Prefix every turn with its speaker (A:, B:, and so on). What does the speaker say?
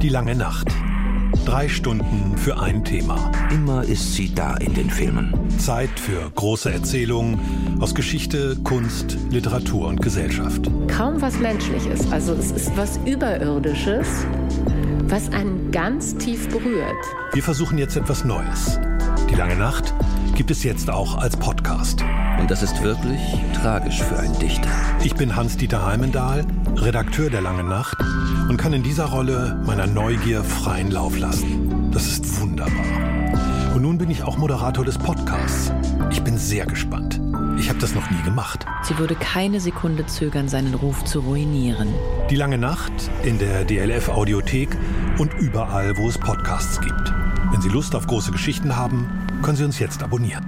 A: Die lange Nacht. Drei Stunden für ein Thema.
B: Immer ist sie da in den Filmen.
A: Zeit für große Erzählungen aus Geschichte, Kunst, Literatur und Gesellschaft.
C: Kaum was Menschliches. Also es ist was Überirdisches, was einen ganz tief berührt.
A: Wir versuchen jetzt etwas Neues. Die lange Nacht gibt es jetzt auch als Podcast.
B: Und das ist wirklich tragisch für einen Dichter.
A: Ich bin Hans-Dieter Heimendahl, Redakteur der Langen Nacht und kann in dieser Rolle meiner Neugier freien Lauf lassen. Das ist wunderbar. Und nun bin ich auch Moderator des Podcasts. Ich bin sehr gespannt. Ich habe das noch nie gemacht.
D: Sie würde keine Sekunde zögern, seinen Ruf zu ruinieren.
A: Die lange Nacht in der DLF Audiothek und überall, wo es Podcasts gibt. Wenn Sie Lust auf große Geschichten haben, können Sie uns jetzt abonnieren.